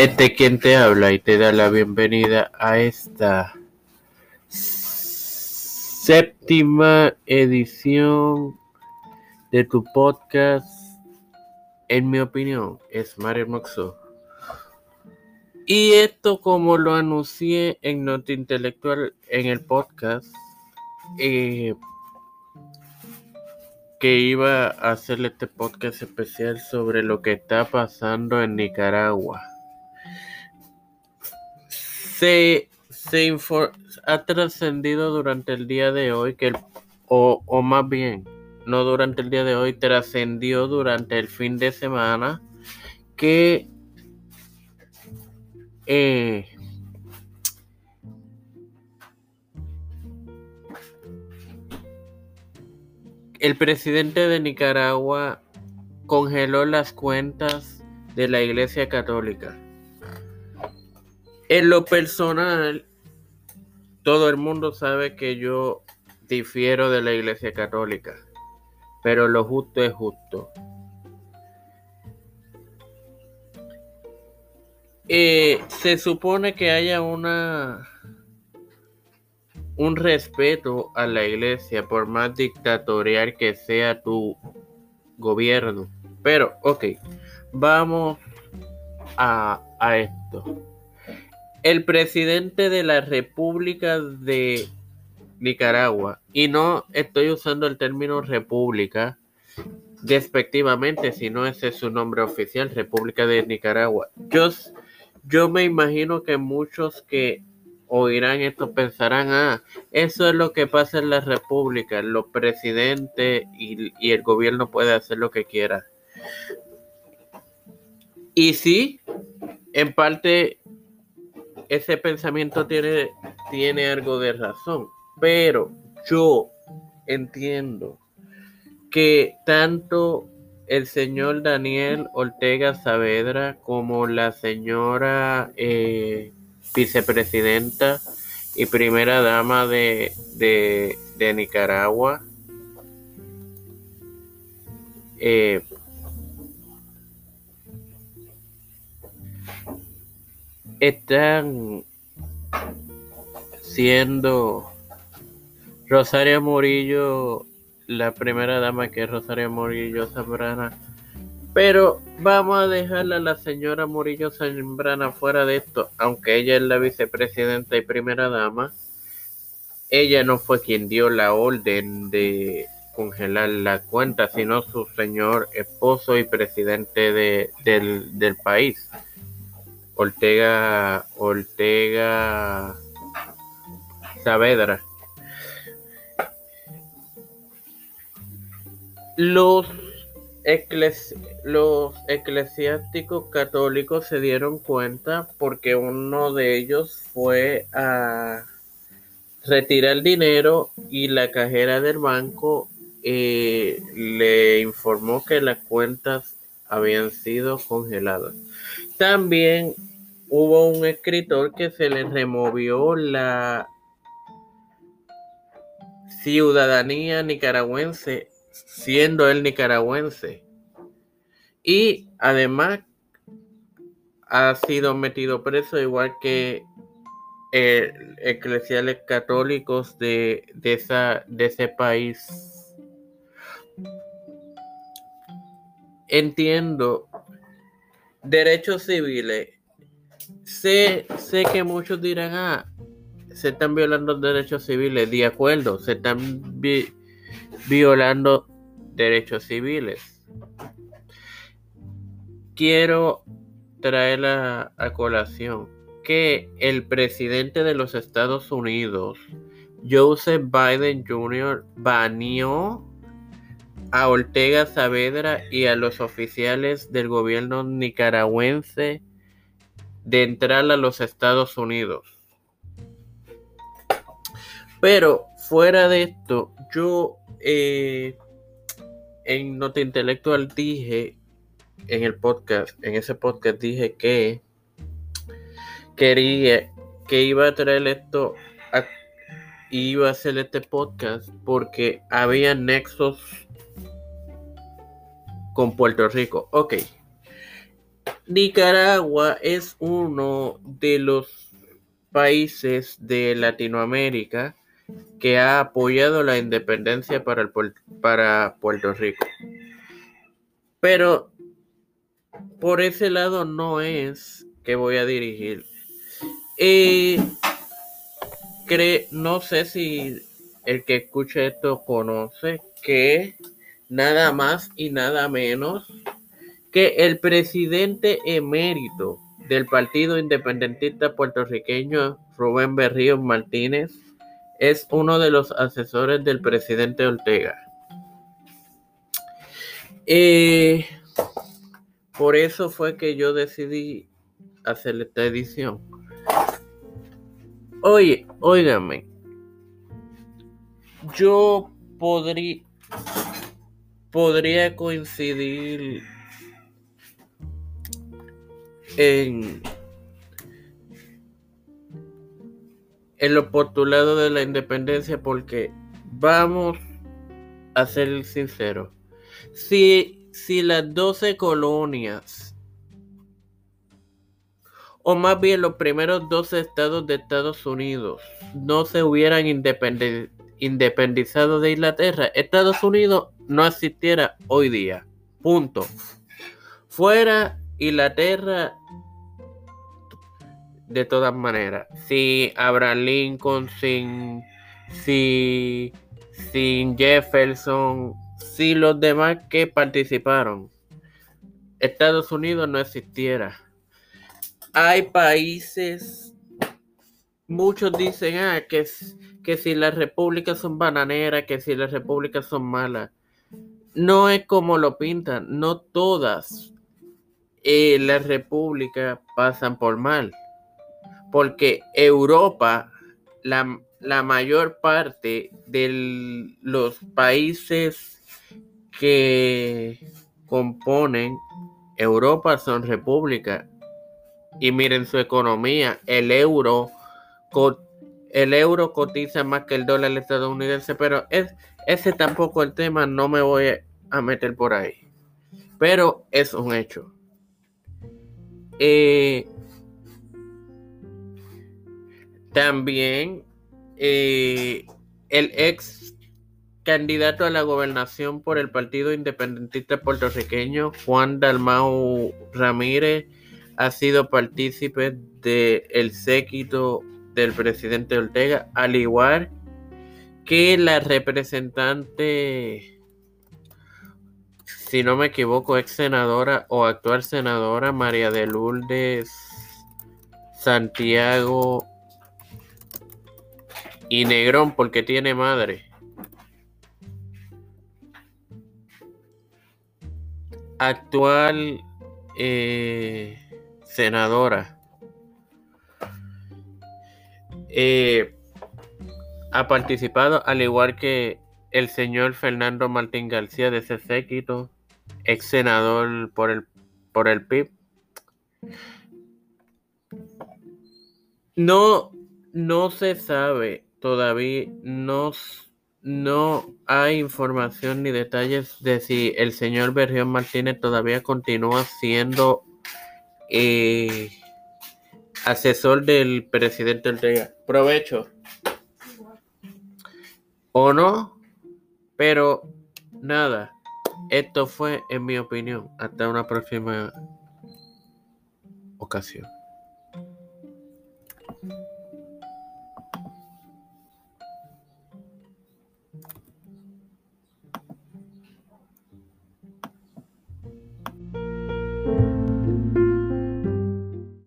Este quien te habla y te da la bienvenida a esta séptima edición de tu podcast. En mi opinión, es Mario Moxo. Y esto, como lo anuncié en Nota Intelectual en el podcast, eh, que iba a hacer este podcast especial sobre lo que está pasando en Nicaragua. Se, se ha trascendido durante el día de hoy, que o, o más bien, no durante el día de hoy, trascendió durante el fin de semana que eh, el presidente de Nicaragua congeló las cuentas de la Iglesia Católica. En lo personal, todo el mundo sabe que yo difiero de la Iglesia Católica, pero lo justo es justo. Eh, se supone que haya una un respeto a la iglesia, por más dictatorial que sea tu gobierno. Pero, ok, vamos a, a esto. El presidente de la República de Nicaragua, y no estoy usando el término república despectivamente, sino ese es su nombre oficial, República de Nicaragua. Yo, yo me imagino que muchos que oirán esto pensarán, ah, eso es lo que pasa en la república, los presidentes y, y el gobierno puede hacer lo que quiera. Y sí, en parte ese pensamiento tiene, tiene algo de razón, pero yo entiendo que tanto el señor Daniel Ortega Saavedra como la señora eh, vicepresidenta y primera dama de, de, Nicaragua. Eh, están siendo Rosario Murillo, la primera dama que es Rosario Murillo Zambrana, pero vamos a dejarla a la señora Murillo Zambrana fuera de esto, aunque ella es la vicepresidenta y primera dama. Ella no fue quien dio la orden de congelar la cuenta, sino su señor esposo y presidente de, del, del país, Ortega, Ortega Saavedra. Los los eclesiásticos católicos se dieron cuenta porque uno de ellos fue a retirar dinero y la cajera del banco eh, le informó que las cuentas habían sido congeladas. También hubo un escritor que se le removió la ciudadanía nicaragüense siendo él nicaragüense. Y además ha sido metido preso igual que eclesiales católicos de, de, esa, de ese país. Entiendo derechos civiles. Sé, sé que muchos dirán, ah, se están violando derechos civiles. De acuerdo, se están violando derechos civiles. Quiero traer a, a colación que el presidente de los Estados Unidos, Joseph Biden Jr., baneó a Ortega Saavedra y a los oficiales del gobierno nicaragüense de entrar a los Estados Unidos. Pero fuera de esto, yo eh, en Nota Intelectual dije en el podcast, en ese podcast dije que quería que iba a traer esto y iba a hacer este podcast porque había nexos con Puerto Rico. Ok. Nicaragua es uno de los países de Latinoamérica que ha apoyado la independencia para, el, para Puerto Rico. Pero por ese lado no es que voy a dirigir. Eh, no sé si el que escuche esto conoce que nada más y nada menos que el presidente emérito del Partido Independentista Puertorriqueño, Rubén Berrío Martínez, es uno de los asesores del presidente Ortega. Eh, por eso fue que yo decidí hacer esta edición. Oye, óigame, yo podría podría coincidir en en los de la independencia porque vamos a ser sinceros. Si, si las 12 colonias, o más bien los primeros 12 estados de Estados Unidos, no se hubieran independizado de Inglaterra, Estados Unidos no existiera hoy día. Punto. Fuera Inglaterra de todas maneras. Si Abraham Lincoln, sin, si, sin Jefferson, si los demás que participaron, Estados Unidos no existiera. Hay países, muchos dicen ah, que, que si las repúblicas son bananeras, que si las repúblicas son malas. No es como lo pintan, no todas eh, las repúblicas pasan por mal porque Europa, la, mayor parte de los países que componen Europa son repúblicas. Y miren su economía, el euro, el euro cotiza más que el dólar estadounidense, pero es, ese tampoco el tema, no me voy a meter por ahí. Pero es un hecho. Eh, también eh, el ex candidato a la gobernación por el Partido Independentista Puertorriqueño, Juan Dalmau Ramírez, ha sido partícipe del séquito del presidente Ortega, al igual que la representante, si no me equivoco, ex senadora o actual senadora María de Lourdes Santiago y Negrón porque tiene madre. Actual eh, senadora. Eh, ha participado al igual que el señor Fernando Martín García de ese séquito, ex senador por el, por el PIB. No, no se sabe todavía no, no hay información ni detalles de si el señor Berrión Martínez todavía continúa siendo eh, asesor del presidente Ortega. Provecho. O no, pero nada. Esto fue, en mi opinión, hasta una próxima ocasión.